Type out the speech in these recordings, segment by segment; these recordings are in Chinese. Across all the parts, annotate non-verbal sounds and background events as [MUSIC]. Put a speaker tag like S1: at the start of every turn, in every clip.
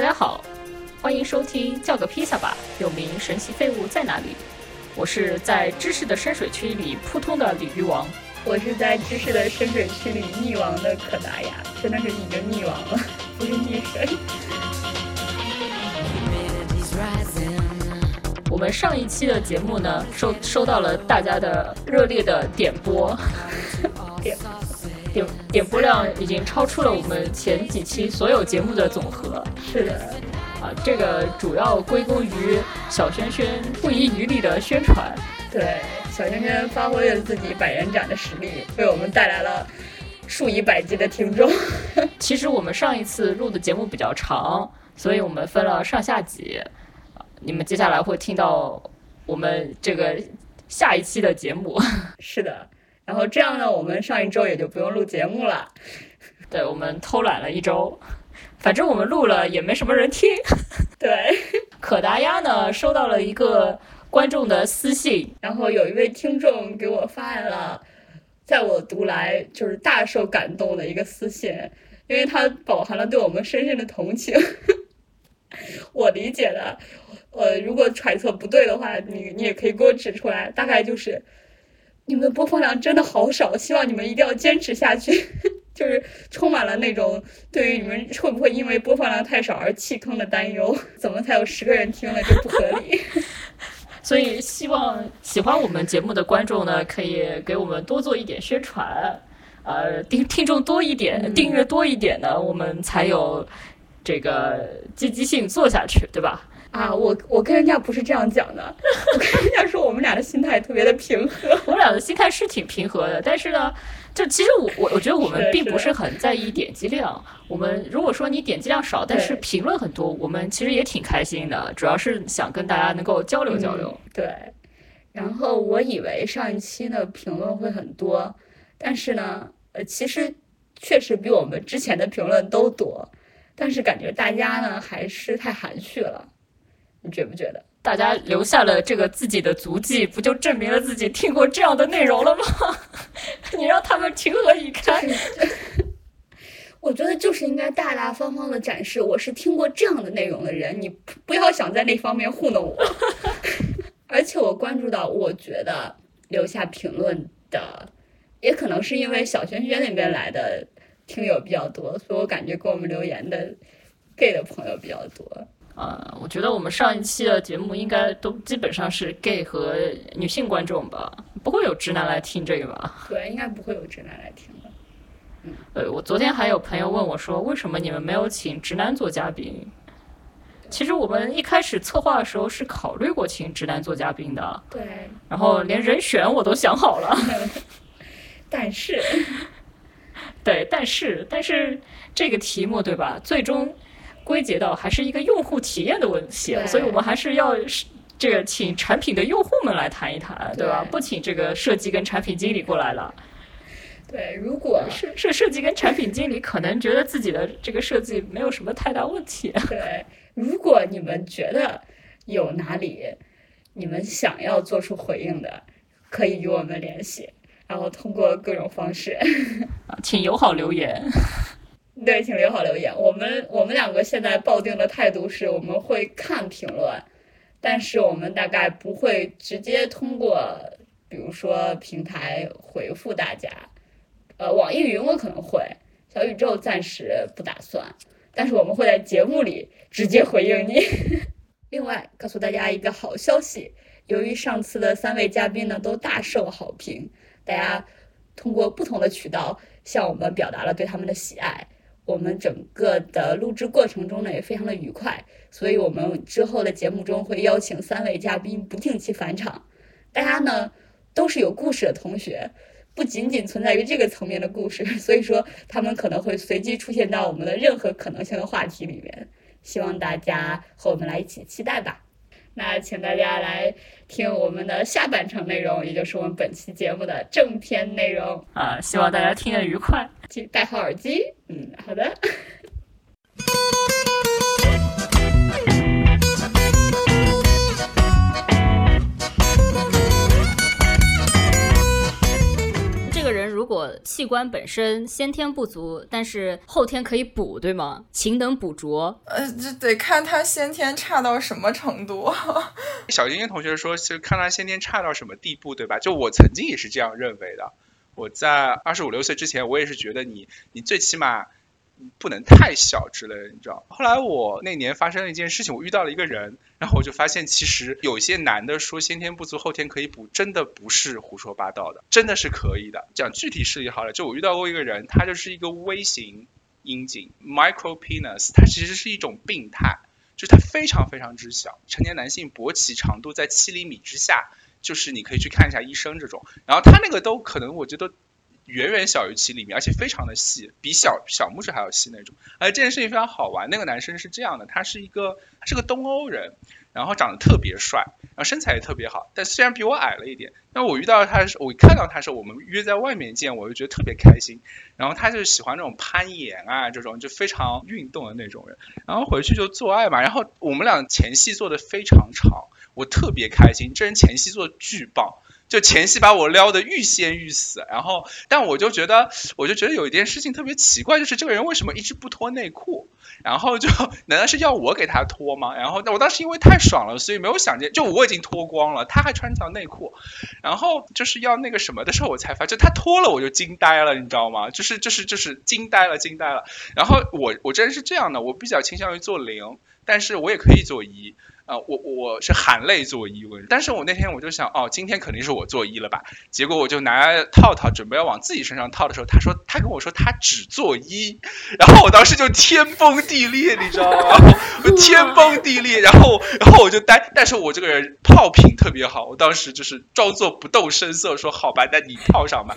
S1: 大家好，欢迎收听叫个披萨吧，有名神奇废物在哪里？我是在知识的深水区里扑通的鲤鱼王，
S2: 我是在知识的深水区里溺亡的可达鸭，真的是已经溺亡了，[LAUGHS] 不是溺水。
S1: 我们上一期的节目呢，收收到了大家的热烈的点播，[LAUGHS]
S2: 点
S1: 点点播量已经超出了我们前几期所有节目的总和。
S2: 是的，
S1: 啊，这个主要归功于小轩轩不遗余力的宣传。
S2: 对，小轩轩发挥了自己百人斩的实力，为我们带来了数以百计的听众。[LAUGHS]
S1: 其实我们上一次录的节目比较长，所以我们分了上下集。你们接下来会听到我们这个下一期的节目。[LAUGHS]
S2: 是的，然后这样呢，我们上一周也就不用录节目了。[LAUGHS]
S1: 对，我们偷懒了一周，反正我们录了也没什么人听。[LAUGHS]
S2: 对，
S1: 可达鸭呢收到了一个观众的私信，
S2: 然后有一位听众给我发来了，在我读来就是大受感动的一个私信，因为它饱含了对我们深深的同情。[LAUGHS] 我理解的。呃，如果揣测不对的话，你你也可以给我指出来。大概就是，你们的播放量真的好少，希望你们一定要坚持下去。[LAUGHS] 就是充满了那种对于你们会不会因为播放量太少而弃坑的担忧。怎么才有十个人听了，这不合理。[LAUGHS]
S1: 所以希望喜欢我们节目的观众呢，可以给我们多做一点宣传，呃，听听众多一点，订阅多一点呢，我们才有这个积极性做下去，对吧？
S2: 啊，我我跟人家不是这样讲的，[LAUGHS] 我跟人家说我们俩的心态特别的平和，
S1: 我们俩的心态是挺平和的，但是呢，就其实我我我觉得我们并不是很在意点击量，我们如果说你点击量少，但是评论很多，我们其实也挺开心的，主要是想跟大家能够交流交流。
S2: 对，然后我以为上一期的评论会很多，但是呢，呃，其实确实比我们之前的评论都多，但是感觉大家呢还是太含蓄了。你觉不觉得，
S1: 大家留下了这个自己的足迹，不就证明了自己听过这样的内容了吗？[LAUGHS] 你让他们情何以堪？[LAUGHS]
S2: 我觉得就是应该大大方方的展示，我是听过这样的内容的人，你不要想在那方面糊弄我。[LAUGHS] 而且我关注到，我觉得留下评论的，也可能是因为小轩轩那边来的听友比较多，所以我感觉给我们留言的 gay 的朋友比较多。
S1: 呃，我觉得我们上一期的节目应该都基本上是 gay 和女性观众吧，不会有直男来听这个吧？
S2: 对，应该不会有直男来听的。嗯，
S1: 呃，我昨天还有朋友问我说，为什么你们没有请直男做嘉宾？其实我们一开始策划的时候是考虑过请直男做嘉宾的。
S2: 对。
S1: 然后连人选我都想好了。[LAUGHS]
S2: 但是，
S1: 对，但是，但是这个题目对吧？最终。归结到还是一个用户体验的问题，所以我们还是要这个请产品的用户们来谈一谈，对吧？不请这个设计跟产品经理过来了。
S2: 对，如果
S1: 是是设计跟产品经理可能觉得自己的这个设计没有什么太大问题。
S2: 对，如果你们觉得有哪里你们想要做出回应的，可以与我们联系，然后通过各种方式，[LAUGHS]
S1: 请友好留言。
S2: 对，请留好留言。我们我们两个现在抱定的态度是，我们会看评论，但是我们大概不会直接通过，比如说平台回复大家。呃，网易云我可能会，小宇宙暂时不打算，但是我们会在节目里直接回应你。[LAUGHS] 另外，告诉大家一个好消息，由于上次的三位嘉宾呢都大受好评，大家通过不同的渠道向我们表达了对他们的喜爱。我们整个的录制过程中呢，也非常的愉快，所以我们之后的节目中会邀请三位嘉宾不定期返场。大家呢都是有故事的同学，不仅仅存在于这个层面的故事，[LAUGHS] 所以说他们可能会随机出现到我们的任何可能性的话题里面。希望大家和我们来一起期待吧。那请大家来听我们的下半场内容，也就是我们本期节目的正片内容
S1: 啊！希望大家听得愉快，
S2: 请戴好耳机。嗯，好的。
S3: 如果器官本身先天不足，但是后天可以补，对吗？勤能补拙。
S4: 呃，这得看他先天差到什么程度。[LAUGHS]
S5: 小晶晶同学说，是看他先天差到什么地步，对吧？就我曾经也是这样认为的。我在二十五六岁之前，我也是觉得你，你最起码。不能太小之类的，你知道。后来我那年发生了一件事情，我遇到了一个人，然后我就发现，其实有些男的说先天不足后天可以补，真的不是胡说八道的，真的是可以的。讲具体事例好了，就我遇到过一个人，他就是一个微型阴茎 （micro penis），它其实是一种病态，就是它非常非常之小。成年男性勃起长度在七厘米之下，就是你可以去看一下医生这种。然后他那个都可能，我觉得。远远小于七厘米，而且非常的细，比小小拇指还要细那种。而这件事情非常好玩，那个男生是这样的，他是一个他是个东欧人，然后长得特别帅，然后身材也特别好，但虽然比我矮了一点。那我遇到他时，我看到他时，我们约在外面见，我就觉得特别开心。然后他就喜欢那种攀岩啊，这种就非常运动的那种人。然后回去就做爱嘛，然后我们俩前戏做的非常长，我特别开心，这人前戏做的巨棒。就前戏把我撩得欲仙欲死，然后，但我就觉得，我就觉得有一件事情特别奇怪，就是这个人为什么一直不脱内裤？然后就难道是要我给他脱吗？然后我当时因为太爽了，所以没有想见，就我已经脱光了，他还穿条内裤，然后就是要那个什么的时候，我才发，就他脱了我就惊呆了，你知道吗？就是就是就是惊呆了，惊呆了。然后我我这人是这样的，我比较倾向于做零，但是我也可以做一。啊，我我是含泪做一，但是我那天我就想，哦，今天肯定是我做一了吧？结果我就拿套套准备要往自己身上套的时候，他说，他跟我说他只做一，然后我当时就天崩地裂，你知道吗？天崩地裂，然后然后我就呆，但是我这个人炮品特别好，我当时就是装作不动声色说，好吧，那你套上吧。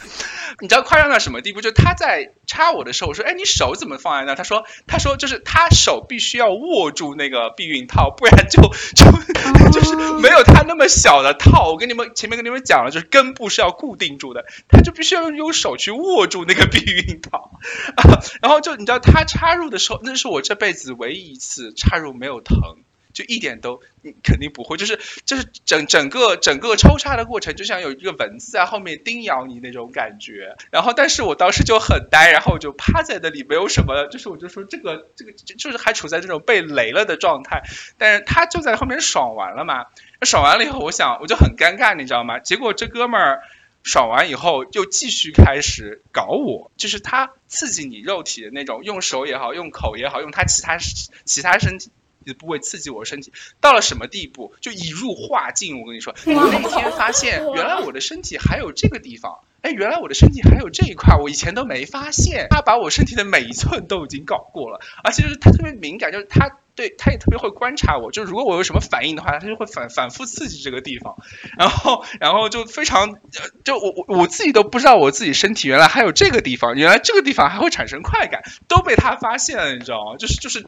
S5: 你知道夸张到什么地步？就他在插我的时候，我说，哎，你手怎么放在那？他说，他说就是他手必须要握住那个避孕套，不然就。[LAUGHS] 就 [LAUGHS] 就是没有它那么小的套，我跟你们前面跟你们讲了，就是根部是要固定住的，它就必须要用手去握住那个避孕套，[LAUGHS] 然后就你知道它插入的时候，那是我这辈子唯一一次插入没有疼。就一点都，肯定不会，就是就是整整个整个抽插的过程，就像有一个蚊子在后面叮咬你那种感觉。然后，但是我当时就很呆，然后我就趴在那里，没有什么，就是我就说这个这个就是还处在这种被雷了的状态。但是他就在后面爽完了嘛，爽完了以后，我想我就很尴尬，你知道吗？结果这哥们儿爽完以后又继续开始搞我，就是他刺激你肉体的那种，用手也好，用口也好，用他其他其他身体。的部位刺激我身体到了什么地步，就已入化境。我跟你说，我那天发现，原来我的身体还有这个地方，哎，原来我的身体还有这一块，我以前都没发现。他把我身体的每一寸都已经搞过了，而且就是他特别敏感，就是他对他也特别会观察我，就如果我有什么反应的话，他就会反反复刺激这个地方，然后然后就非常，就我我我自己都不知道我自己身体原来还有这个地方，原来这个地方还会产生快感，都被他发现了，你知道吗？就是就是。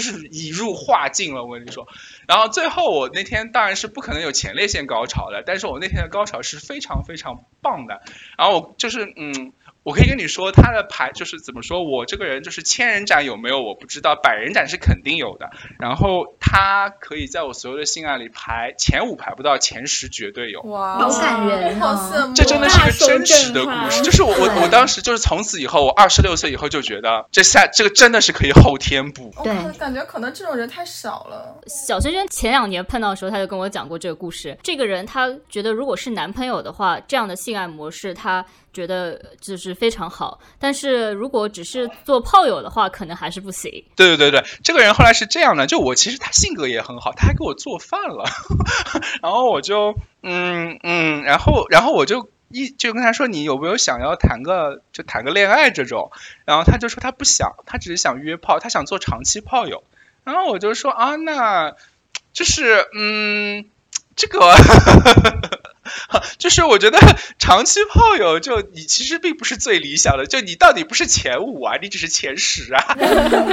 S5: 就是已入化境了，我跟你说。然后最后我那天当然是不可能有前列腺高潮的，但是我那天的高潮是非常非常棒的。然后我就是嗯。我可以跟你说，他的牌就是怎么说，我这个人就是千人斩有没有我不知道，百人斩是肯定有的。然后他可以在我所有的性爱里排前五排不到，前十绝对有。
S4: 哇，
S6: 好感人
S4: 啊！
S5: 这真的是一个真实的故事，就是我我我当时就是从此以后，我二十六岁以后就觉得这下这个真的是可以后天补。
S4: 对，感觉可能这种人太少了。
S3: 小轩轩前两年碰到的时候，他就跟我讲过这个故事。这个人他觉得，如果是男朋友的话，这样的性爱模式他。觉得就是非常好，但是如果只是做炮友的话，可能还是不行。
S5: 对对对对，这个人后来是这样的，就我其实他性格也很好，他还给我做饭了，[LAUGHS] 然后我就嗯嗯，然后然后我就一就跟他说，你有没有想要谈个就谈个恋爱这种？然后他就说他不想，他只是想约炮，他想做长期炮友。然后我就说啊，那就是嗯，这个。[LAUGHS] 就是我觉得长期炮友，就你其实并不是最理想的，就你到底不是前五啊，你只是前十啊。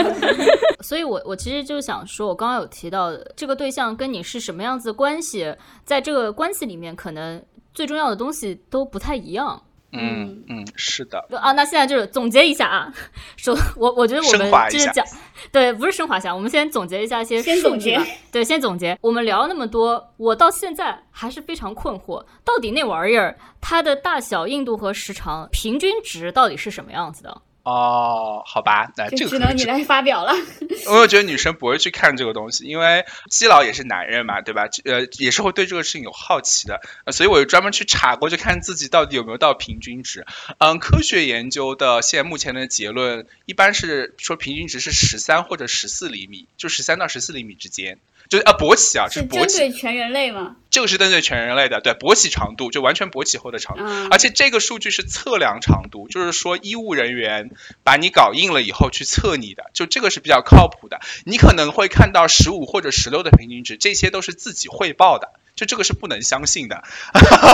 S5: [LAUGHS]
S3: 所以我我其实就想说，我刚刚有提到这个对象跟你是什么样子的关系，在这个关系里面，可能最重要的东西都不太一样。
S5: 嗯嗯，是的。
S3: 啊，那现在就是总结一下啊，说，我我觉得我们就是讲，[LAUGHS] 对，不是升华一下，我们先总结一下一些数据。对，先总结。我们聊了那么多，我到现在还是非常困惑，到底那玩意儿它的大小、硬度和时长平均值到底是什么样子的？
S5: 哦，好吧，那这个
S2: 只能你来发表了。[LAUGHS]
S5: 我觉得女生不会去看这个东西，因为基佬也是男人嘛，对吧？呃，也是会对这个事情有好奇的，所以我就专门去查过，就看自己到底有没有到平均值。嗯，科学研究的现在目前的结论一般是说平均值是十三或者十四厘米，就十三到十四厘米之间。就啊，勃起啊，就
S2: 是
S5: 针
S2: 对全人类吗？
S5: 这个是针对全人类的，对勃起长度，就完全勃起后的长度，而且这个数据是测量长度，就是说医务人员把你搞硬了以后去测你的，就这个是比较靠谱的。你可能会看到十五或者十六的平均值，这些都是自己汇报的，就这个是不能相信的。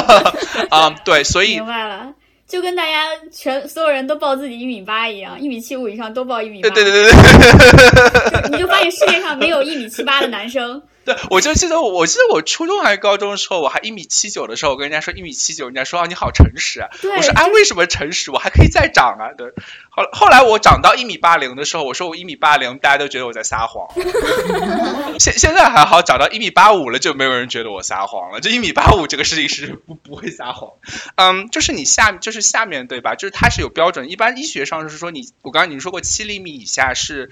S5: [LAUGHS] 啊，对，所以
S2: 明白了。就跟大家全所有人都报自己一米八一样，一米七五以上都报一米八。
S5: 对对对对。[LAUGHS]
S2: 你就发现世界上没有一米七八的男生。[LAUGHS]
S5: 对，我就记得我，我记得我初中还是高中的时候，我还一米七九的时候，我跟人家说一米七九，人家说啊你好诚实啊。我说啊为什么诚实？我还可以再长啊。对。后后来我长到一米八零的时候，我说我一米八零，大家都觉得我在撒谎。[LAUGHS] 现现在还好，长到一米八五了，就没有人觉得我撒谎了。就一米八五这个事情是不不会撒谎。嗯，就是你下就是下面对吧？就是它是有标准，一般医学上是说你，我刚刚你说过七厘米以下是。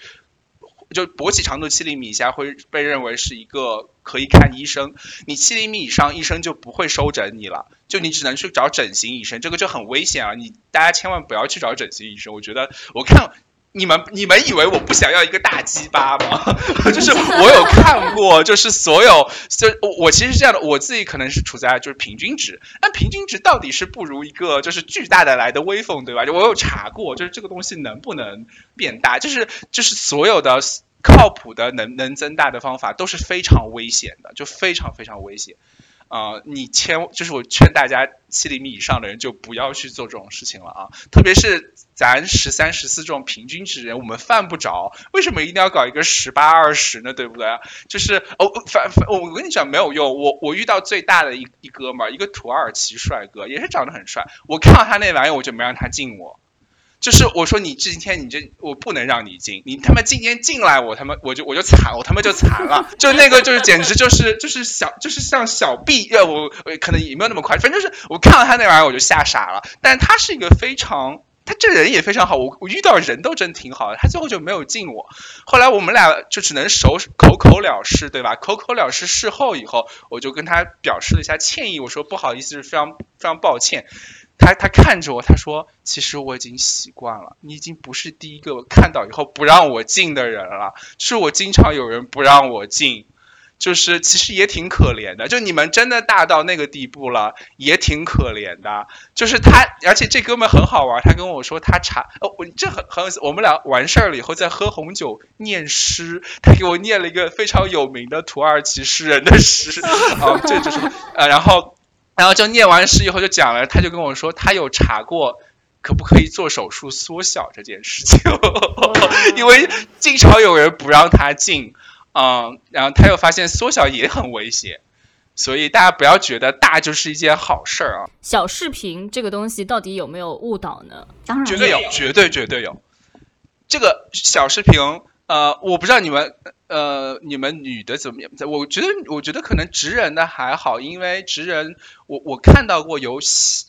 S5: 就勃起长度七厘米以下会被认为是一个可以看医生，你七厘米以上医生就不会收诊你了，就你只能去找整形医生，这个就很危险啊！你大家千万不要去找整形医生，我觉得我看。你们你们以为我不想要一个大鸡巴吗？[LAUGHS] 就是我有看过，就是所有就我其实是这样的，我自己可能是处在就是平均值，但平均值到底是不如一个就是巨大的来的威风，对吧？就我有查过，就是这个东西能不能变大，就是就是所有的靠谱的能能增大的方法都是非常危险的，就非常非常危险。啊，你千就是我劝大家七厘米以上的人就不要去做这种事情了啊！特别是咱十三、十四这种平均值人，我们犯不着。为什么一定要搞一个十八、二十呢？对不对？就是哦，反反，我跟你讲没有用。我我遇到最大的一一哥们儿，一个土耳其帅哥，也是长得很帅。我看到他那玩意儿，我就没让他进我。就是我说你今天你这我不能让你进，你他妈今天进来我他妈我就我就惨我他妈就惨了，就那个就是简直就是就是小就是像小 B 呃我可能也没有那么快，反正就是我看到他那玩意儿我就吓傻了。但他是一个非常他这人也非常好，我我遇到人都真挺好的，他最后就没有进我。后来我们俩就只能手口口了事，对吧？口口了事，事后以后我就跟他表示了一下歉意，我说不好意思，是非常非常抱歉。他他看着我，他说：“其实我已经习惯了，你已经不是第一个看到以后不让我进的人了。是我经常有人不让我进，就是其实也挺可怜的。就你们真的大到那个地步了，也挺可怜的。就是他，而且这哥们很好玩，他跟我说他查哦，我这很很有意思。我们俩完事儿了以后在喝红酒念诗，他给我念了一个非常有名的土耳其诗人的诗 [LAUGHS] 啊，这就是呃，然后。”然后就念完诗以后就讲了，他就跟我说他有查过可不可以做手术缩小这件事情，[LAUGHS] 因为经常有人不让他进，嗯，然后他又发现缩小也很危险，所以大家不要觉得大就是一件好事儿啊。
S3: 小视频这个东西到底有没有误导呢？
S2: 当然
S5: 绝对有，绝对绝对有。这个小视频，呃，我不知道你们。呃，你们女的怎么样？我觉得，我觉得可能直人的还好，因为直人，我我看到过有，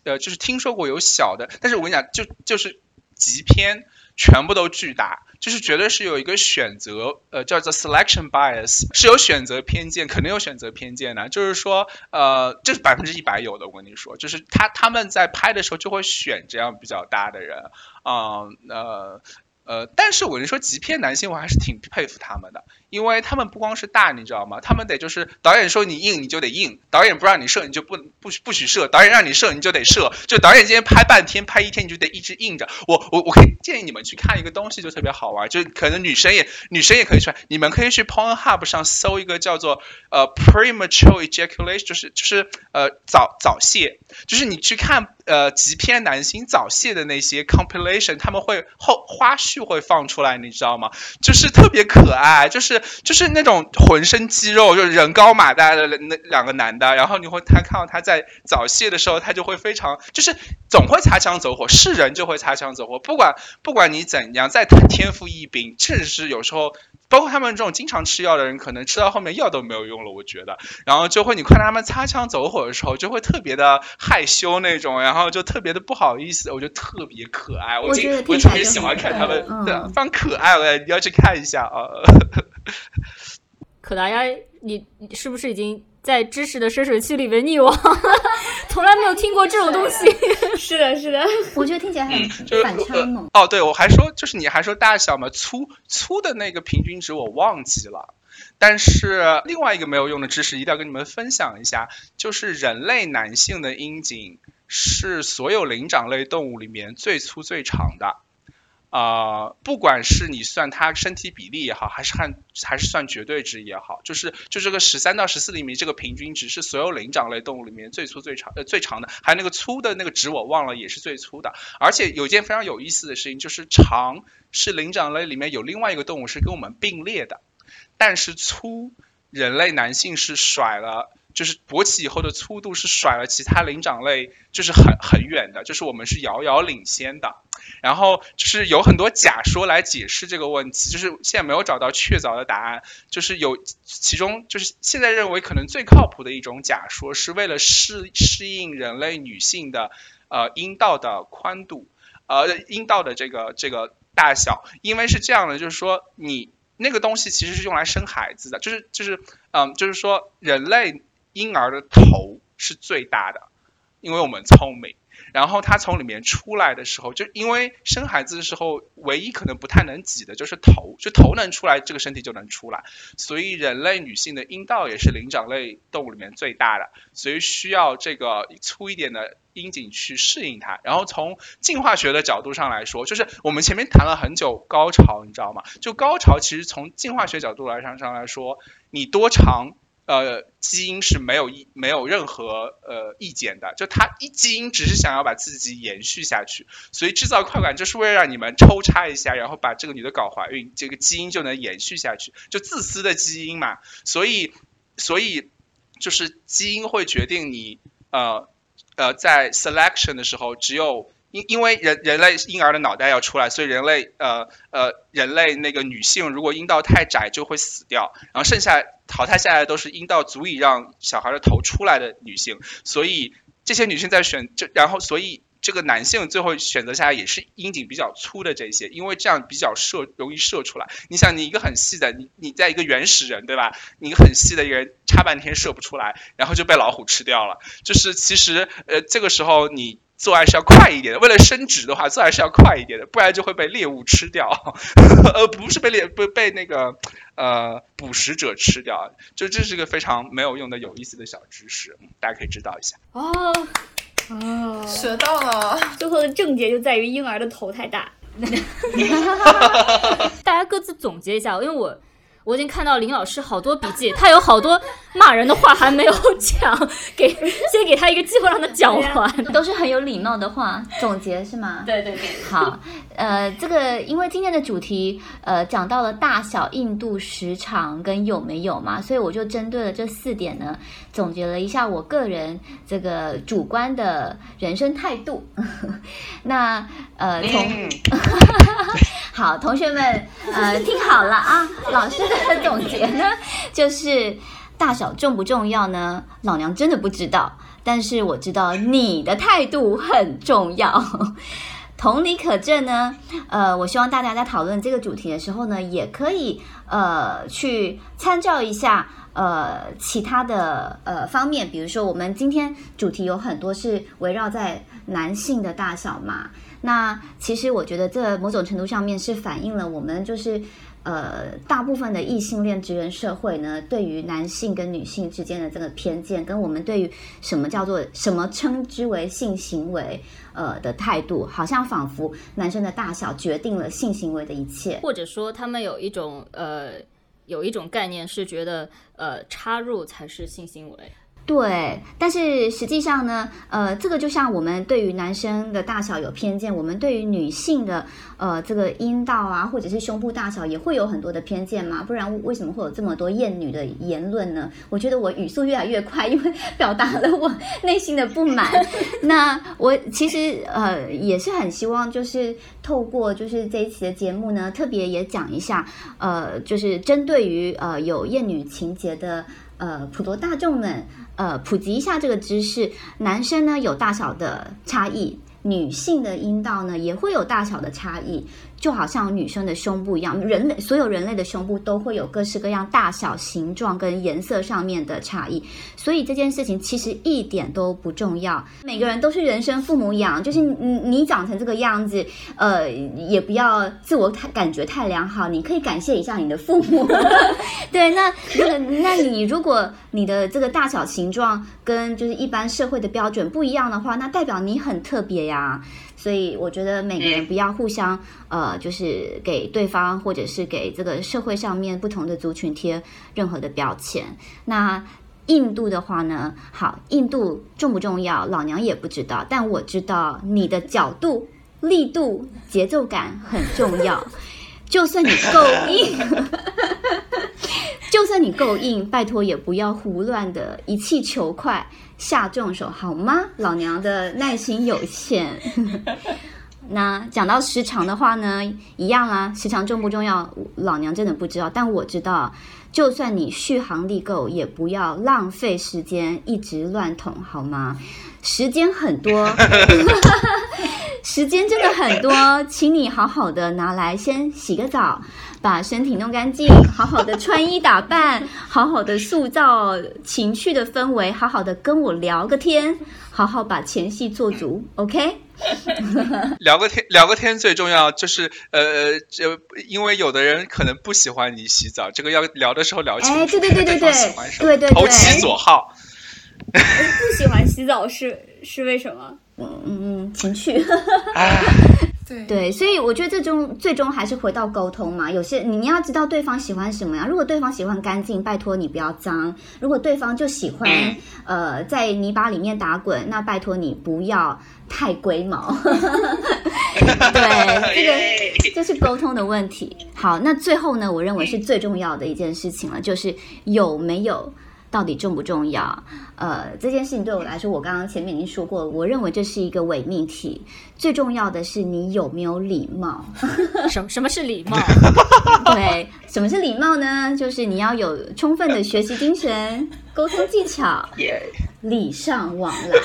S5: 呃，就是听说过有小的，但是我跟你讲，就就是极偏，全部都巨大，就是绝对是有一个选择，呃，叫做 selection bias，是有选择偏见，肯定有选择偏见的，就是说，呃，这是百分之一百有的，我跟你说，就是他他们在拍的时候就会选这样比较大的人，啊，呃。呃，但是我就说，极片男性我还是挺佩服他们的，因为他们不光是大，你知道吗？他们得就是导演说你硬你就得硬，导演不让你射你就不不不许射，导演让你射你就得射，就导演今天拍半天拍一天你就得一直硬着。我我我可以建议你们去看一个东西，就特别好玩，就可能女生也女生也可以去，你们可以去 Pornhub 上搜一个叫做呃 premature ejaculation，就是就是呃早早泄，就是你去看呃极偏男性早泄的那些 compilation，他们会后花絮会放出来，你知道吗？就是特别可爱，就是就是那种浑身肌肉，就人高马大的那两个男的，然后你会他看到他在早泄的时候，他就会非常就是总会擦枪走火，是人就会擦枪走火，不管不管你怎样再天赋异禀，确实是有时候。包括他们这种经常吃药的人，可能吃到后面药都没有用了，我觉得。然后就会你看他们擦枪走火的时候，就会特别的害羞那种呀，然后就特别的不好意思，我觉得特别可爱。我我特别喜欢看他们，对，非常可爱，我你要去看一下啊。
S3: 可达鸭，你你是不是已经？在知识的深水区里面溺亡，[LAUGHS] 从来没有听过这种东西。
S2: 是的，是的，[LAUGHS]
S6: 我觉得听起来很反差萌。
S5: 哦，对，我还说，就是你还说大小嘛，粗粗的那个平均值我忘记了。但是另外一个没有用的知识一定要跟你们分享一下，就是人类男性的阴茎是所有灵长类动物里面最粗最长的。啊，不管是你算它身体比例也好，还是看还是算绝对值也好，就是就这个十三到十四厘米这个平均值是所有灵长类动物里面最粗最长呃最长的，还有那个粗的那个值我忘了也是最粗的。而且有件非常有意思的事情，就是长是灵长类里面有另外一个动物是跟我们并列的，但是粗人类男性是甩了。就是勃起以后的粗度是甩了其他灵长类，就是很很远的，就是我们是遥遥领先的。然后就是有很多假说来解释这个问题，就是现在没有找到确凿的答案。就是有其中就是现在认为可能最靠谱的一种假说，是为了适适应人类女性的呃阴道的宽度，呃阴道的这个这个大小，因为是这样的，就是说你那个东西其实是用来生孩子的，就是就是嗯，就是说人类。婴儿的头是最大的，因为我们聪明。然后他从里面出来的时候，就因为生孩子的时候，唯一可能不太能挤的就是头，就头能出来，这个身体就能出来。所以人类女性的阴道也是灵长类动物里面最大的，所以需要这个粗一点的阴茎去适应它。然后从进化学的角度上来说，就是我们前面谈了很久高潮，你知道吗？就高潮其实从进化学角度来上上来说，你多长？呃，基因是没有意没有任何呃意见的，就它一基因只是想要把自己延续下去，所以制造快感就是为了让你们抽插一下，然后把这个女的搞怀孕，这个基因就能延续下去，就自私的基因嘛，所以所以就是基因会决定你呃呃在 selection 的时候只有。因因为人人类婴儿的脑袋要出来，所以人类呃呃人类那个女性如果阴道太窄就会死掉，然后剩下淘汰下来都是阴道足以让小孩的头出来的女性，所以这些女性在选就然后所以这个男性最后选择下来也是阴茎比较粗的这些，因为这样比较射容易射出来。你想你一个很细的你你在一个原始人对吧？你一个很细的一个人插半天射不出来，然后就被老虎吃掉了。就是其实呃这个时候你。做爱是要快一点的，为了生殖的话，做爱是要快一点的，不然就会被猎物吃掉，[LAUGHS] 呃，不是被猎被被那个呃捕食者吃掉，就这是个非常没有用的有意思的小知识，大家可以知道一下。
S3: 哦哦，
S4: 学到了。
S6: 最后的症结就在于婴儿的头太大。[LAUGHS] [LAUGHS]
S3: 大家各自总结一下，因为我。我已经看到林老师好多笔记，[LAUGHS] 他有好多骂人的话还没有讲，给 [LAUGHS] 先给他一个机会让他讲完，
S6: 都是很有礼貌的话总结是吗？
S3: 对对对。
S6: 好，呃，这个因为今天的主题呃讲到了大小、硬度、时长跟有没有嘛，所以我就针对了这四点呢，总结了一下我个人这个主观的人生态度。[LAUGHS] 那呃从。好，同学们，呃，听好了啊，老师的总结呢，就是大小重不重要呢？老娘真的不知道，但是我知道你的态度很重要。[LAUGHS] 同理可证呢，呃，我希望大家在讨论这个主题的时候呢，也可以呃去参照一下呃其他的呃方面，比如说我们今天主题有很多是围绕在男性的大小嘛。那其实我觉得，这某种程度上面是反映了我们就是，呃，大部分的异性恋直人社会呢，对于男性跟女性之间的这个偏见，跟我们对于什么叫做什么称之为性行为，呃的态度，好像仿佛男生的大小决定了性行为的一切，
S3: 或者说他们有一种呃有一种概念是觉得呃插入才是性行为。
S6: 对，但是实际上呢，呃，这个就像我们对于男生的大小有偏见，我们对于女性的呃这个阴道啊，或者是胸部大小也会有很多的偏见嘛，不然为什么会有这么多厌女的言论呢？我觉得我语速越来越快，因为 [LAUGHS] 表达了我内心的不满。那我其实呃也是很希望，就是透过就是这一期的节目呢，特别也讲一下，呃，就是针对于呃有厌女情节的。呃，普罗大众们，呃，普及一下这个知识。男生呢有大小的差异，女性的阴道呢也会有大小的差异。就好像女生的胸部一样，人类所有人类的胸部都会有各式各样大小、形状跟颜色上面的差异，所以这件事情其实一点都不重要。每个人都是人生父母养，就是你你长成这个样子，呃，也不要自我太感觉太良好，你可以感谢一下你的父母。[LAUGHS] 对，那那那你如果你的这个大小形状跟就是一般社会的标准不一样的话，那代表你很特别呀。所以我觉得每个人不要互相呃，就是给对方或者是给这个社会上面不同的族群贴任何的标签。那印度的话呢，好，印度重不重要？老娘也不知道，但我知道你的角度、力度、节奏感很重要。[LAUGHS] 就算你够硬，[LAUGHS] 就算你够硬，拜托也不要胡乱的一气求快。下重手好吗？老娘的耐心有限。[LAUGHS] 那讲到时长的话呢，一样啊，时长重不重要？老娘真的不知道，但我知道，就算你续航力够，也不要浪费时间一直乱捅好吗？时间很多，时间真的很多，请你好好的拿来先洗个澡。把身体弄干净，好好的穿衣打扮，好好的塑造情趣的氛围，好好的跟我聊个天，好好把前戏做足，OK？[LAUGHS]
S5: 聊个天，聊个天最重要，就是呃，就因为有的人可能不喜欢你洗澡，这个要聊的时候聊清楚。
S6: 哎，对对对对对，对对对，
S5: 投其所好。[LAUGHS]
S3: 不喜欢洗澡是是为什么？
S6: 嗯嗯嗯，情趣。[LAUGHS] 对，所以我觉得最终最终还是回到沟通嘛。有些你要知道对方喜欢什么呀。如果对方喜欢干净，拜托你不要脏；如果对方就喜欢呃在泥巴里面打滚，那拜托你不要太龟毛。[LAUGHS] 对，这个就是沟通的问题。好，那最后呢，我认为是最重要的一件事情了，就是有没有。到底重不重要？呃，这件事情对我来说，我刚刚前面已经说过了，我认为这是一个伪命题。最重要的是你有没有礼貌。[LAUGHS] [LAUGHS]
S3: 什什么是礼貌？
S6: 对，什么是礼貌呢？就是你要有充分的学习精神、沟通技巧、礼尚往来。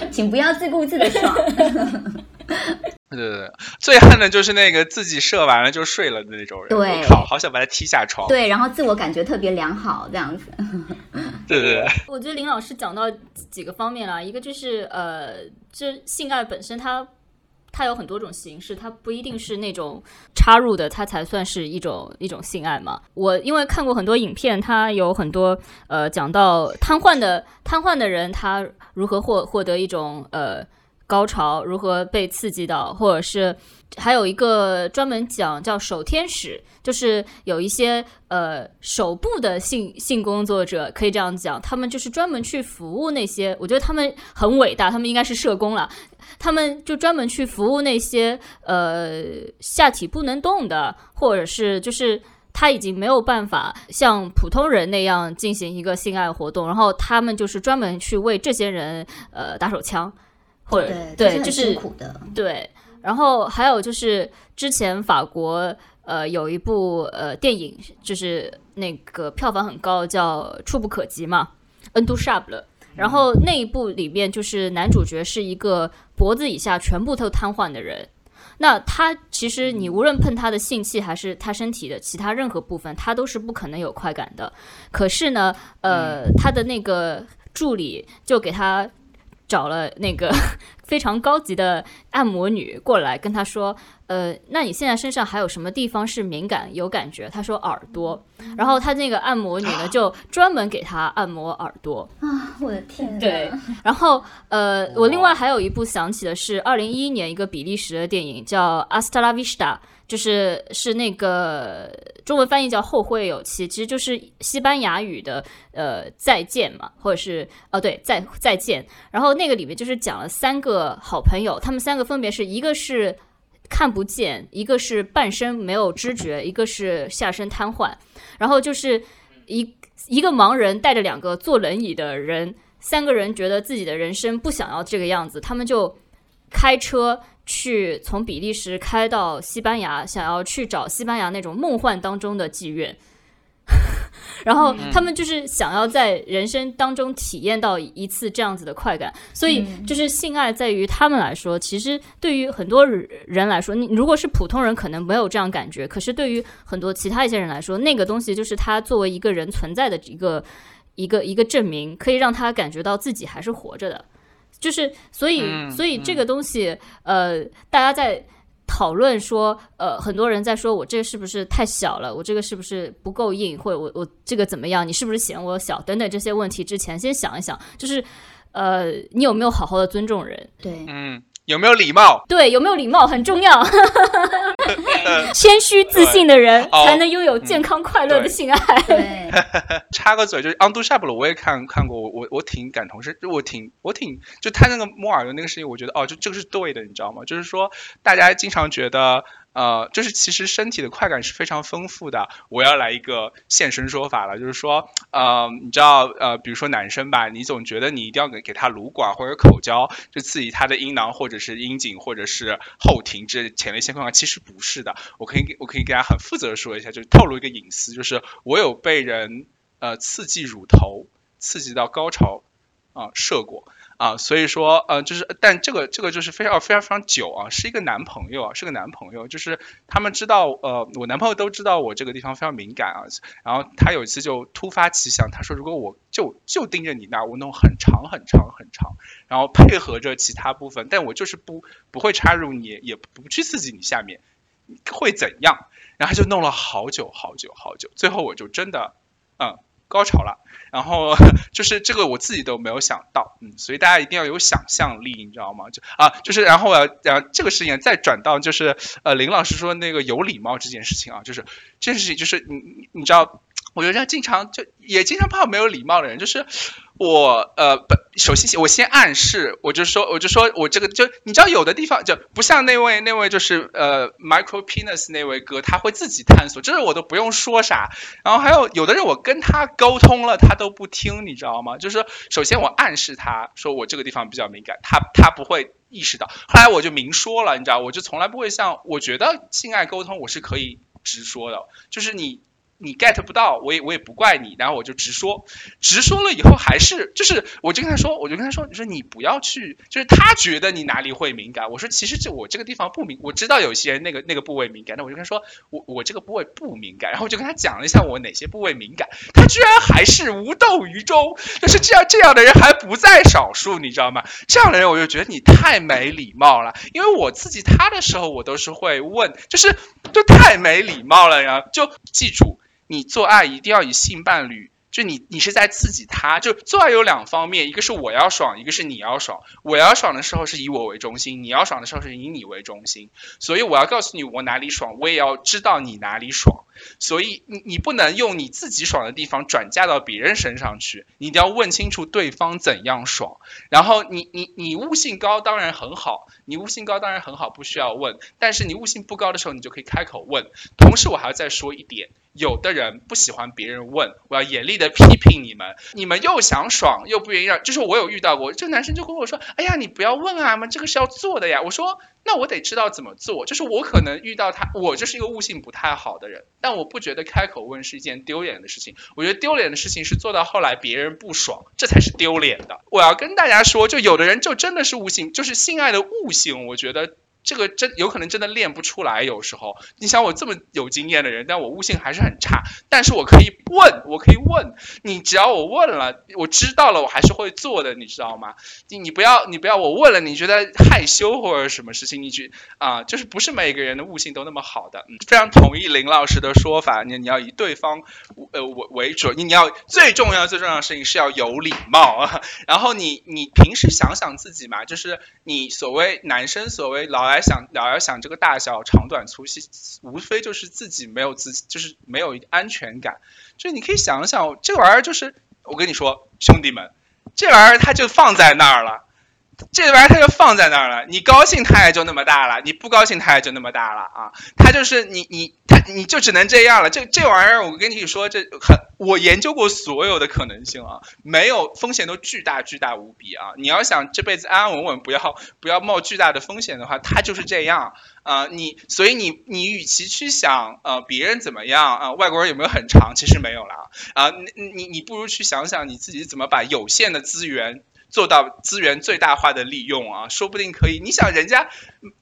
S6: [LAUGHS] 请不要自顾自的爽。
S5: 对对对，最恨的就是那个自己射完了就睡了的那种人。
S6: 对，
S5: 靠，好想把他踢下床。
S6: 对，然后自我感觉特别良好，这样子。[LAUGHS]
S5: 对对对。
S3: 我觉得林老师讲到几个方面了，一个就是呃，这性爱本身它它有很多种形式，它不一定是那种插入的，它才算是一种一种性爱嘛。我因为看过很多影片，它有很多呃讲到瘫痪的瘫痪的人，他如何获获得一种呃。高潮如何被刺激到，或者是还有一个专门讲叫守天使，就是有一些呃手部的性性工作者，可以这样讲，他们就是专门去服务那些，我觉得他们很伟大，他们应该是社工了，他们就专门去服务那些呃下体不能动的，或者是就是他已经没有办法像普通人那样进行一个性爱活动，然后他们就是专门去为这些人呃打手枪。或者对，就是对，然后还有就是之前法国呃有一部呃电影，就是那个票房很高，叫《触不可及》嘛，《恩都沙布勒》。然后那一部里面就是男主角是一个脖子以下全部都瘫痪的人，那他其实你无论碰他的性器还是他身体的其他任何部分，他都是不可能有快感的。可是呢，呃，他的那个助理就给他。找了那个 [LAUGHS] 非常高级的按摩女过来跟他说，呃，那你现在身上还有什么地方是敏感有感觉？他说耳朵，然后他那个按摩女呢就专门给他按摩耳朵。
S6: 啊，我的天！
S3: 对，然后呃，我另外还有一部想起的是二零一一年一个比利时的电影叫《Hasta la Vista》，就是是那个中文翻译叫《后会有期》，其实就是西班牙语的呃再见嘛，或者是哦对再再见。然后那个里面就是讲了三个好朋友，他们三个分别是一个是看不见，一个是半身没有知觉，一个是下身瘫痪。然后就是一一个盲人带着两个坐轮椅的人，三个人觉得自己的人生不想要这个样子，他们就开车去从比利时开到西班牙，想要去找西班牙那种梦幻当中的妓院。[LAUGHS] 然后他们就是想要在人生当中体验到一次这样子的快感，所以就是性爱在于他们来说，其实对于很多人来说，你如果是普通人可能没有这样感觉，可是对于很多其他一些人来说，那个东西就是他作为一个人存在的一个一个一个证明，可以让他感觉到自己还是活着的，就是所以
S5: 嗯
S3: 所以这个东西呃，大家在。讨论说，呃，很多人在说我这个是不是太小了，我这个是不是不够硬，或者我我这个怎么样，你是不是嫌我小等等这些问题之前，先想一想，就是，呃，你有没有好好的尊重人？
S6: 对，
S5: 嗯，有没有礼貌？
S3: 对，有没有礼貌很重要。[LAUGHS] 谦虚自信的人
S5: 哦
S3: 才能拥有健康快乐的性爱。
S6: 对，
S5: 插个嘴，就是 Undoable，》，我也看看过，我我我挺感同身，就我挺我挺，就他那个摸耳朵那个事情，我觉得哦，就这个是对的，你知道吗？就是说，大家经常觉得。呃，就是其实身体的快感是非常丰富的。我要来一个现身说法了，就是说，呃，你知道，呃，比如说男生吧，你总觉得你一定要给给他撸管或者口交，就刺激他的阴囊或者是阴茎或者是后庭这前列腺快感，其实不是的。我可以给我可以给大家很负责的说一下，就是透露一个隐私，就是我有被人呃刺激乳头，刺激到高潮啊、射过啊，所以说呃就是，但这个这个就是非常非常非常久啊，是一个男朋友啊，是个男朋友，就是他们知道呃我男朋友都知道我这个地方非常敏感啊，然后他有一次就突发奇想，他说如果我就就盯着你那，我弄很长很长很长，然后配合着其他部分，但我就是不不会插入你，也不去刺激你下面，会怎样？然后就弄了好久好久好久，最后我就真的嗯高潮了。然后就是这个我自己都没有想到，嗯，所以大家一定要有想象力，你知道吗？就啊，就是然后我要讲这个事情再转到就是呃林老师说那个有礼貌这件事情啊，就是这件事情就是你你你知道，我觉得经常就也经常碰到没有礼貌的人，就是我呃不首先我先暗示，我就说我就说我这个就你知道有的地方就不像那位那位就是呃 micro penis 那位哥，他会自己探索，这是我都不用说啥。然后还有有的人我跟他沟通了，他都不听，你知道吗？就是首先我暗示他说我这个地方比较敏感，他他不会意识到。后来我就明说了，你知道，我就从来不会像我觉得性爱沟通我是可以直说的，就是你。你 get 不到，我也我也不怪你，然后我就直说，直说了以后还是就是，我就跟他说，我就跟他说，你说你不要去，就是他觉得你哪里会敏感，我说其实这我这个地方不敏，我知道有些人那个那个部位敏感，那我就跟他说，我我这个部位不敏感，然后我就跟他讲了一下我哪些部位敏感，他居然还是无动于衷，就是这样这样的人还不在少数，你知道吗？这样的人我就觉得你太没礼貌了，因为我自己他的时候我都是会问，就是就太没礼貌了呀，就记住。你做爱一定要以性伴侣，就你你是在刺激他，就做爱有两方面，一个是我要爽，一个是你要爽。我要爽的时候是以我为中心，你要爽的时候是以你为中心。所以我要告诉你我哪里爽，我也要知道你哪里爽。所以你你不能用你自己爽的地方转嫁到别人身上去，你一定要问清楚对方怎样爽。然后你你你悟性高当然很好，你悟性高当然很好，不需要问。但是你悟性不高的时候，你就可以开口问。同时我还要再说一点。有的人不喜欢别人问，我要严厉的批评你们。你们又想爽又不愿意让，就是我有遇到过，这个男生就跟我说：“哎呀，你不要问啊嘛，这个是要做的呀。”我说：“那我得知道怎么做。”就是我可能遇到他，我就是一个悟性不太好的人，但我不觉得开口问是一件丢脸的事情。我觉得丢脸的事情是做到后来别人不爽，这才是丢脸的。我要跟大家说，就有的人就真的是悟性，就是性爱的悟性，我觉得。这个真有可能真的练不出来。有时候，你想我这么有经验的人，但我悟性还是很差。但是我可以问，我可以问你，只要我问了，我知道了，我还是会做的，你知道吗？你你不要你不要我问了，你觉得害羞或者什么事情，你去啊，就是不是每个人的悟性都那么好的。嗯，非常同意林老师的说法，你你要以对方呃为为准，你你要最重要最重要的事情是要有礼貌啊。[LAUGHS] 然后你你平时想想自己嘛，就是你所谓男生所谓老来想老要想这个大小长短粗细，无非就是自己没有自就是没有安全感。就是你可以想想，这玩意儿就是我跟你说，兄弟们，这玩意儿它就放在那儿了。这玩意儿它就放在那儿了，你高兴它也就那么大了，你不高兴它也就那么大了啊！它就是你你它你就只能这样了。这这玩意儿我跟你说，这很我研究过所有的可能性啊，没有风险都巨大巨大无比啊！你要想这辈子安安稳稳，不要不要冒巨大的风险的话，它就是这样啊！你所以你你与其去想呃别人怎么样啊，外国人有没有很长，其实没有了啊！你你你不如去想想你自己怎么把有限的资源。做到资源最大化的利用啊，说不定可以。你想，人家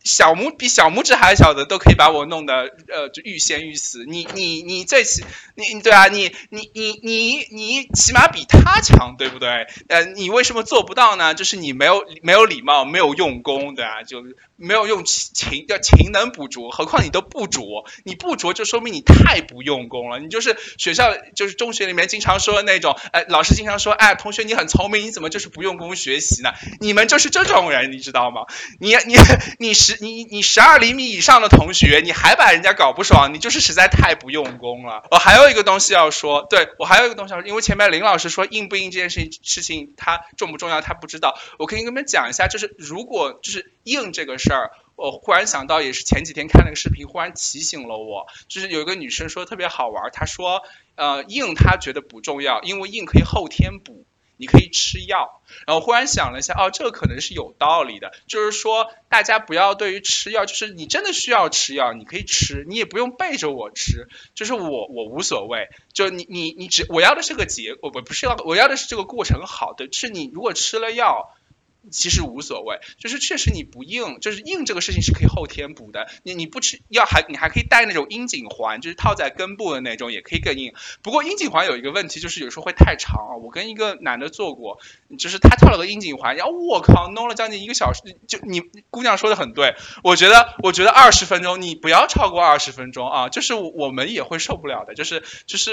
S5: 小拇比小拇指还小的都可以把我弄得呃就欲仙欲死。你你你最起你对啊，你你你你你起码比他强，对不对？呃，你为什么做不到呢？就是你没有没有礼貌，没有用功，对啊，就是没有用勤叫勤能补拙。何况你都不拙，你不拙就说明你太不用功了。你就是学校就是中学里面经常说的那种，哎，老师经常说，哎，同学你很聪明，你怎么就是不用？功学习呢？你们就 [LAUGHS] 是这种人，你知道吗？你你你十你你十二厘米以上的同学，你还把人家搞不爽，你就是实在太不用功了。我还有一个东西要说，对我还有一个东西要说，因为前面林老师说硬不硬这件事情事情，他重不重要，他不知道。我可以跟你们讲一下，就是如果就是硬这个事儿，我忽然想到，也是前几天看那个视频，忽然提醒了我，就是有一个女生说特别好玩，她说呃硬她觉得不重要，因为硬可以后天补。你可以吃药，然后忽然想了一下，哦，这个可能是有道理的，就是说大家不要对于吃药，就是你真的需要吃药，你可以吃，你也不用背着我吃，就是我我无所谓，就你你你只我要的是个结，我不不是要我要的是这个过程好的，是你如果吃了药。其实无所谓，就是确实你不硬，就是硬这个事情是可以后天补的。你你不吃药还你还可以戴那种阴颈环，就是套在根部的那种，也可以更硬。不过阴颈环有一个问题，就是有时候会太长啊。我跟一个男的做过，就是他套了个阴颈环，然后我靠，弄了将近一个小时。就你姑娘说的很对，我觉得我觉得二十分钟你不要超过二十分钟啊，就是我们也会受不了的，就是就是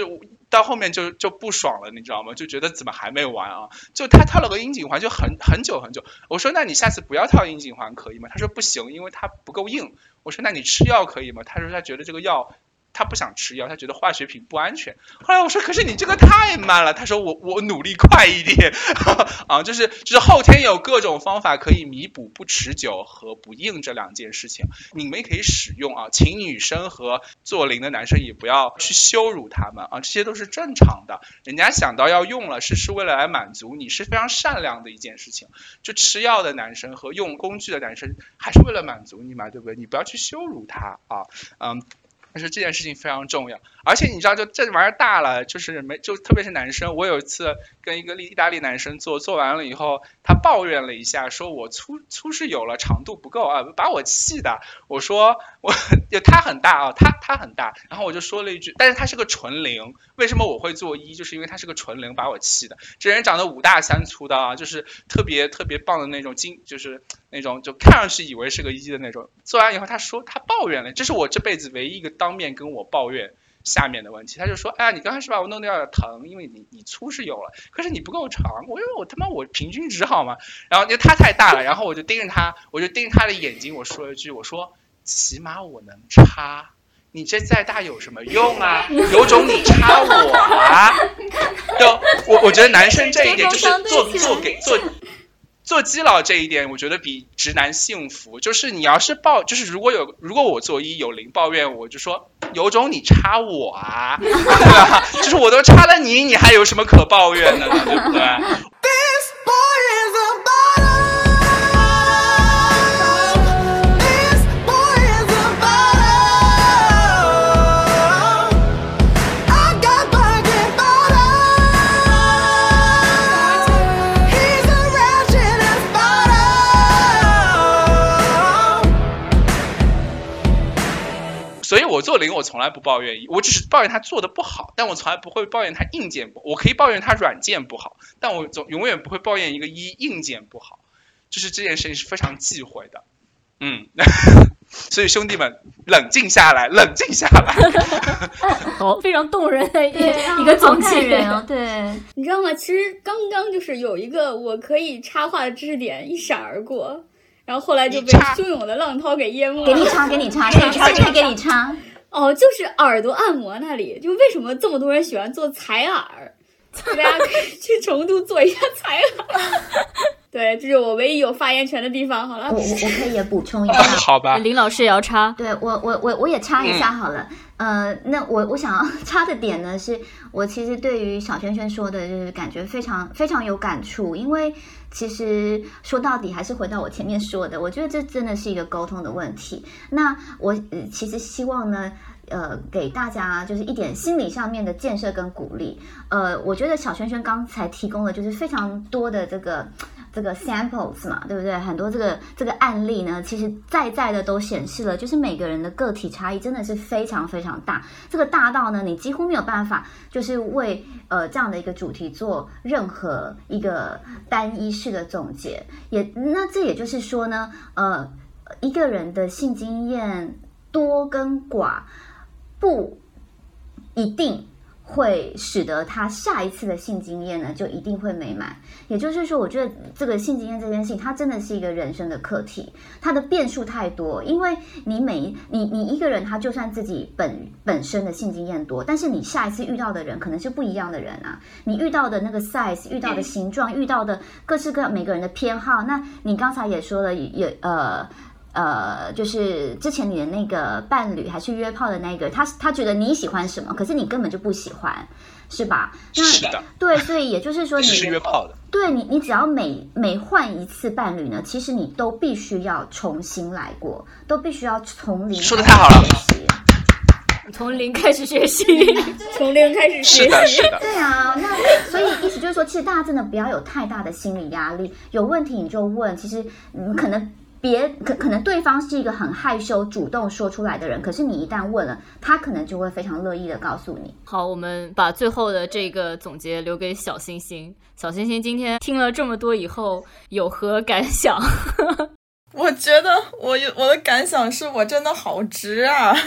S5: 到后面就就不爽了，你知道吗？就觉得怎么还没完啊？就他套了个阴颈环，就很很久很久。我说那你下次不要套阴茎环可以吗？他说不行，因为它不够硬。我说那你吃药可以吗？他说他觉得这个药。他不想吃药，他觉得化学品不安全。后来我说，可是你这个太慢了。他说我我努力快一点 [LAUGHS] 啊，就是就是后天有各种方法可以弥补不持久和不硬这两件事情，你们也可以使用啊。请女生和做零的男生也不要去羞辱他们啊，这些都是正常的。人家想到要用了，是是为了来满足你，是非常善良的一件事情。就吃药的男生和用工具的男生，还是为了满足你嘛，对不对？你不要去羞辱他啊，嗯。但是这件事情非常重要，而且你知道，就这玩意儿大了，就是没就特别是男生。我有一次跟一个意大利男生做，做完了以后，他抱怨了一下，说我粗粗是有了，长度不够啊，把我气的。我说我就他很大啊，他他很大，然后我就说了一句，但是他是个纯零，为什么我会做一？就是因为他是个纯零，把我气的。这人长得五大三粗的啊，就是特别特别棒的那种精，就是那种就看上去以为是个一的那种。做完以后，他说他抱怨了，这是我这辈子唯一一个。当面跟我抱怨下面的问题，他就说：“哎呀，你刚开始把我弄得有点疼，因为你你粗是有了，可是你不够长。我因为我他妈我平均值好吗？然后因为他太大了，然后我就盯着他，我就盯着他的眼睛，我说了一句：我说起码我能插，你这再大有什么用啊？有种你插我啊！[LAUGHS] 就我我觉得男生这一点就是做做给做。”做基佬这一点，我觉得比直男幸福。就是你要是抱，就是如果有如果我做一有零抱怨，我就说有种你插我啊，[LAUGHS] 对吧？就是我都插了你，你还有什么可抱怨的呢？对不对？[LAUGHS] 做零，我从来不抱怨，我只是抱怨他做的不好，但我从来不会抱怨他硬件不，我可以抱怨他软件不好，但我总永远不会抱怨一个一硬件不好，就是这件事情是非常忌讳的，嗯，[LAUGHS] 所以兄弟们冷静下来，冷静下来，[LAUGHS]
S3: 好，非常动人的一个总结
S6: 人哦，对，
S7: 你知道吗？其实刚刚就是有一个我可以插话的知识点一闪而过，然后后来就被汹涌的浪涛给淹没了。
S6: 给你插，给你插，给你插，[LAUGHS] 给你插。
S7: 哦，就是耳朵按摩那里，就为什么这么多人喜欢做采耳？大家可以去成都做一下采耳。对，这是我唯一有发言权的地方。好了
S6: 我，我我可以也补充一下，
S5: 好吧，
S3: 林老师也要插，
S6: 对我我我我也插一下好了，呃，那我我想要 [LAUGHS] 插的点呢，是我其实对于小轩轩说的，就是感觉非常非常有感触，因为其实说到底还是回到我前面说的，我觉得这真的是一个沟通的问题。那我、呃、其实希望呢。呃，给大家就是一点心理上面的建设跟鼓励。呃，我觉得小轩轩刚才提供了就是非常多的这个这个 samples 嘛，对不对？很多这个这个案例呢，其实在在的都显示了，就是每个人的个体差异真的是非常非常大。这个大到呢，你几乎没有办法就是为呃这样的一个主题做任何一个单一式的总结。也那这也就是说呢，呃，一个人的性经验多跟寡。不一定会使得他下一次的性经验呢就一定会美满。也就是说，我觉得这个性经验这件事情，它真的是一个人生的课题，它的变数太多。因为你每你你一个人，他就算自己本本身的性经验多，但是你下一次遇到的人可能是不一样的人啊。你遇到的那个 size，遇到的形状，遇到的各式各样每个人的偏好，那你刚才也说了，也呃。呃，就是之前你的那个伴侣还是约炮的那个，他他觉得你喜欢什么，可是你根本就不喜欢，是吧？那
S5: 是的，
S6: 对，所以也就是说 [LAUGHS] 你，
S5: 只是约炮的，
S6: 对你，你只要每每换一次伴侣呢，其实你都必须要重新来过，都必须要从零
S5: 说的太好了
S6: 学习。[LAUGHS]
S3: 从零开始学习。[LAUGHS]
S7: 从零开始学
S5: 是的，
S7: 习。
S5: 是的，
S6: 对啊，那所以意思就是说，其实大家真的不要有太大的心理压力，有问题你就问。其实你，可能别可可能对方是一个很害羞、主动说出来的人，可是你一旦问了，他可能就会非常乐意的告诉你。
S3: 好，我们把最后的这个总结留给小星星。小星星今天听了这么多以后，有何感想？[LAUGHS]
S4: 我觉得我有我的感想是我真的好直啊，[LAUGHS]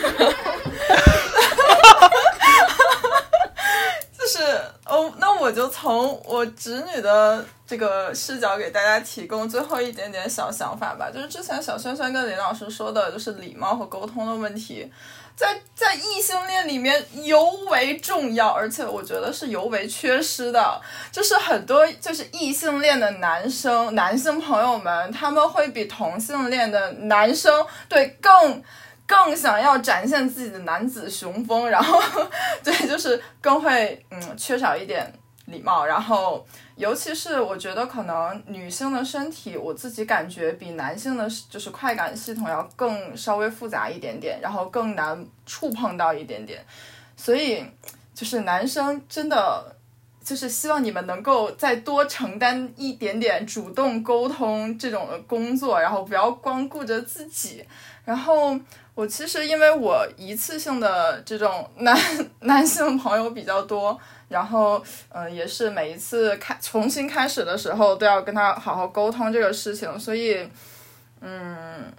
S4: 是哦，那我就从我侄女的这个视角给大家提供最后一点点小想法吧。就是之前小轩轩跟林老师说的，就是礼貌和沟通的问题，在在异性恋里面尤为重要，而且我觉得是尤为缺失的。就是很多就是异性恋的男生男性朋友们，他们会比同性恋的男生对更。更想要展现自己的男子雄风，然后 [LAUGHS] 对，就是更会嗯缺少一点礼貌，然后尤其是我觉得可能女性的身体，我自己感觉比男性的就是快感系统要更稍微复杂一点点，然后更难触碰到一点点，所以就是男生真的。就是希望你们能够再多承担一点点主动沟通这种的工作，然后不要光顾着自己。然后我其实因为我一次性的这种 [LAUGHS] 男男性朋友比较多，然后嗯、也是每一次开重新开始的时候都要跟他好好沟通这个事情，所以嗯，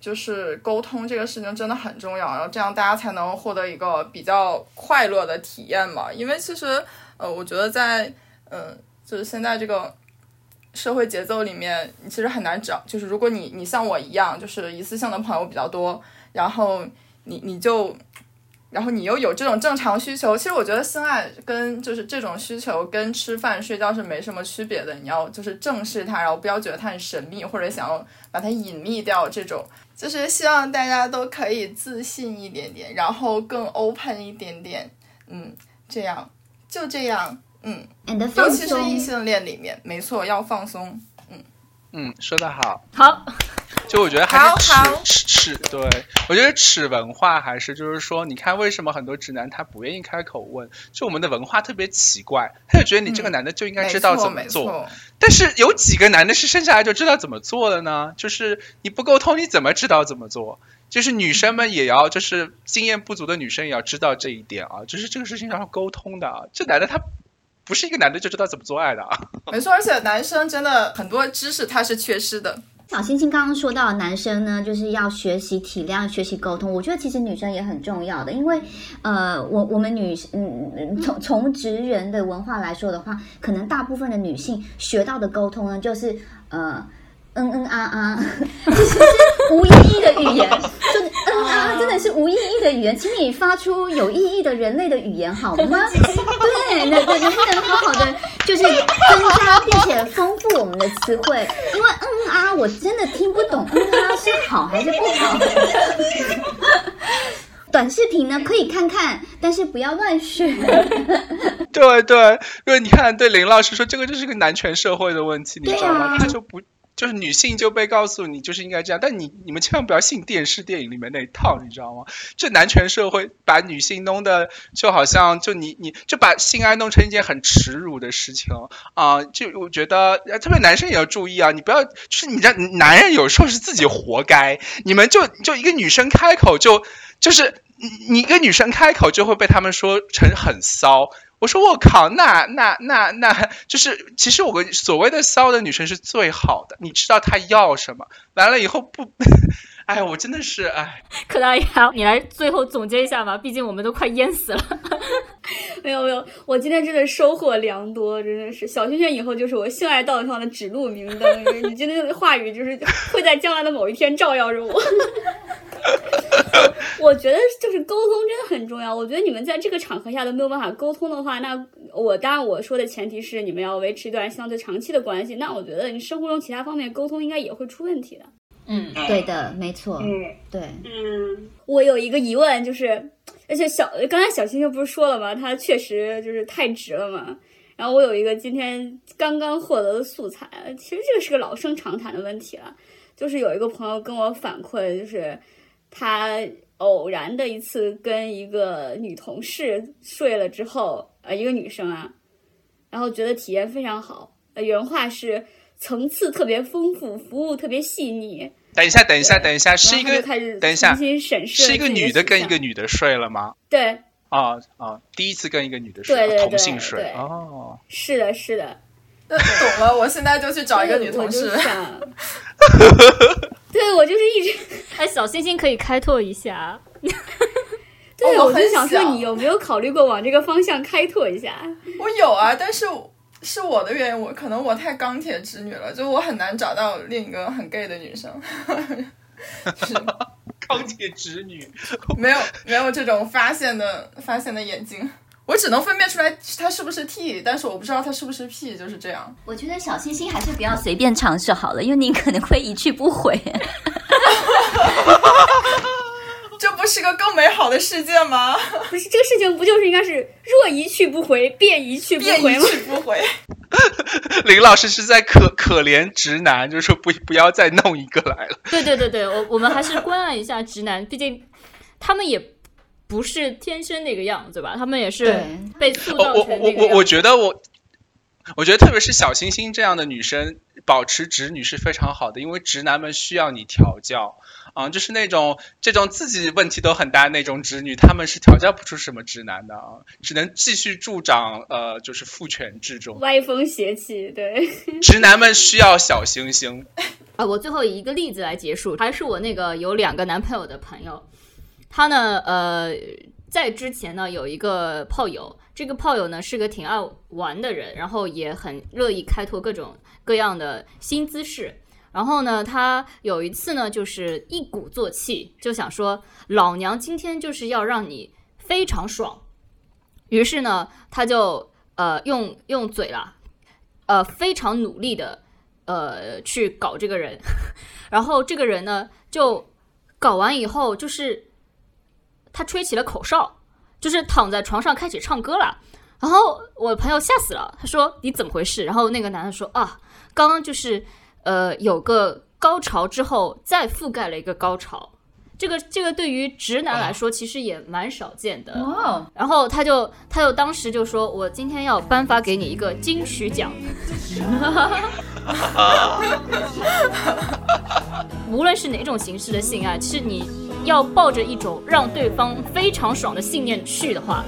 S4: 就是沟通这个事情真的很重要，然后这样大家才能获得一个比较快乐的体验嘛。因为其实呃，我觉得在呃就是现在这个。社会节奏里面，你其实很难找。就是如果你你像我一样，就是一次性的朋友比较多，然后你你就，然后你又有这种正常需求，其实我觉得性爱跟就是这种需求跟吃饭睡觉是没什么区别的。你要就是正视它，然后不要觉得它很神秘，或者想要把它隐秘掉。这种就是希望大家都可以自信一点点，然后更 open 一点点。嗯，这样就这样。嗯尤
S6: 放
S4: 其是异。性恋里面，没错，要放松。
S5: 嗯，说的好，
S3: 好，
S5: 就我觉得还
S4: 好
S5: 是
S4: 好
S5: 耻耻耻，对我觉得耻文化还是就是说，你看为什么很多直男他不愿意开口问？就我们的文化特别奇怪，他就觉得你这个
S4: 嗯
S5: 男的就应该知道怎么做。但是有几个男的是生下来就知道怎么做的呢？就是你不沟通，你怎么知道怎么做？就是女生们也要，就是经验不足的女生也要知道这一点啊，就是这个事情是要沟通的啊。这男的他不是一个男的就知道怎么做爱的啊。
S4: 没错，而且男生真的很多知识他是缺失的。
S6: 小星星刚刚说到，男生呢就是要学习体谅、学习沟通。我觉得其实女生也很重要的，因为呃，我我们女嗯从从职人的文化来说的话，可能大部分的女性学到的沟通呢，就是呃。嗯嗯啊啊，[LAUGHS] 其实是无意义的语言，就是嗯啊，真的是无意义的语言，请你发出有意义的人类的语言好吗？[LAUGHS] 对，那那能不能好好的就是增加并且丰富我们的词汇？因为嗯嗯啊，我真的听不懂嗯啊是好还是不好。[LAUGHS] 短视频呢可以看看，但是不要乱学。
S5: 对对，因为你看，对林老师说，这个就是个男权社会的问题，你知道吗？
S6: 啊
S5: 他就不。就是女性就被告诉你就是应该这样，但你你们千万不要信电视电影里面那一套，你知道吗？这男权社会把女性弄得就好像就你你就把性爱弄成一件很耻辱的事情啊、就我觉得特别男生也要注意啊，你不要就是你让男人有时候是自己活该，你们就就一个女生开口就就是你你一个女生开口就会被他们说成很骚。我说我靠，那那那那就是，其实我跟所谓的骚的女生是最好的，你知道她要什么，完了以后不，[LAUGHS] 哎，我真的是哎，
S3: 柯大爷，你来最后总结一下吧，毕竟我们都快淹死了。[LAUGHS]
S7: 没有没有，我今天真的收获良多，真的是小轩轩以后就是我性爱道路上的指路明灯。你今天的话语就是会在将来的某一天照耀着我。[LAUGHS] 我觉得就是沟通真的很重要。我觉得你们在这个场合下都没有办法沟通的话，那我当然我说的前提是你们要维持一段相对长期的关系。那我觉得你生活中其他方面沟通应该也会出问题的。
S3: 嗯，
S6: 对的，没错，嗯对。
S7: 嗯，我有一个疑问，就是，而且小刚才小星星不是说了吗？他确实就是太直了嘛。然后我有一个今天刚刚获得的素材，其实这个是个老生常谈的问题了，就是有一个朋友跟我反馈，就是他偶然的一次跟一个女同事睡了之后，呃，一个女生啊，然后觉得体验非常好，呃，原话是层次特别丰富，服务特别细腻，
S5: 等一下，等一下，等一下，是一个等一下
S7: 重新审视
S5: 是一个女的跟一个女的睡了吗？
S7: 对，
S5: 啊啊，第一次跟一个女的睡，
S7: 对对对
S5: 同性睡哦，
S7: 是的，是的。
S4: 那 [LAUGHS] 懂了，我现在就去找一个女同事 [LAUGHS]
S7: 对我就是一直，[LAUGHS]
S3: 哎，小星星可以开拓一下。[LAUGHS]
S7: 对、
S4: 哦我很
S7: 我就想说，你有没有考虑过往这个方向开拓一下？
S4: 我有啊，但是是我的原因，我可能我太钢铁直女了，就我很难找到另一个很 gay 的女生，就是
S5: 钢铁直女，
S4: 没有没有这种发现的发现的眼睛，我只能分辨出来它是不是 T，但是我不知道它是不是 P，就是这样。
S6: 我觉得小星星还是不要随便尝试好了，因为你可能会一去不回。[LAUGHS]
S4: 这不是个更美好的世界吗？
S7: 不是这个事情，不就是应该是若一去不回，便一去不
S4: 便一
S7: 回吗？
S4: 去不回。[LAUGHS]
S5: 林老师是在可可怜直男，就是说不不要再弄一个来了。
S3: 对对对对，我我们还是关爱一下直男，毕竟他们也不是天生那个样子吧，他们也是
S6: 对
S3: 被塑造
S5: 我我
S3: 成那个样子。
S5: 我我我觉得我，我觉得特别是小星星这样的女生，保持直女是非常好的，因为直男们需要你调教。啊、就是那种这种自己问题都很大那种直女，他们是调教不出什么直男的啊，只能继续助长呃，就是父权制中。
S7: 歪风邪气，对，
S5: 直男们需要小星星，
S3: 啊，我最后以一个例子来结束，还是我那个有两个男朋友的朋友，他呢，呃，在之前呢有一个炮友，这个炮友呢是个挺爱玩的人，然后也很乐意开拓各种各样的新姿势。然后呢，他有一次呢，就是一鼓作气，就想说，老娘今天就是要让你非常爽。于是呢，他就呃用用嘴啦，呃非常努力的呃去搞这个人，[LAUGHS] 然后这个人呢就搞完以后，就是他吹起了口哨，就是躺在床上开始唱歌了。然后我朋友吓死了，他说你怎么回事？然后那个男的说啊，刚刚就是呃有个高潮之后再覆盖了一个高潮。这个这个对于直男来说其实也蛮少见的。
S6: 哦，
S3: 然后他就他就当时就说：“我今天要颁发给你一个金曲奖。[LAUGHS] ”无论是哪种形式的性爱，其实你要抱着一种让对方非常爽的信念去的话，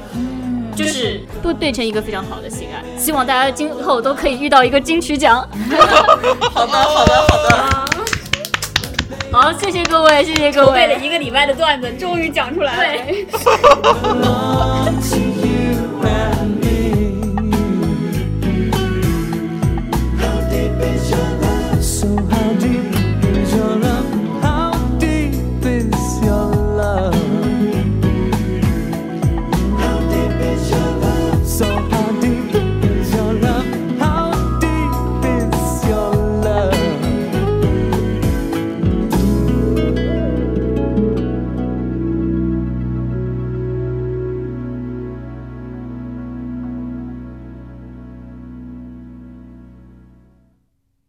S3: 就是会变成一个非常好的性爱。希望大家今后都可以遇到一个金曲奖。[LAUGHS]
S4: 好的，好的，好的。
S3: 好，谢谢各位，谢谢各位
S7: 为了。一个礼拜的段子，终于讲出来了。[LAUGHS]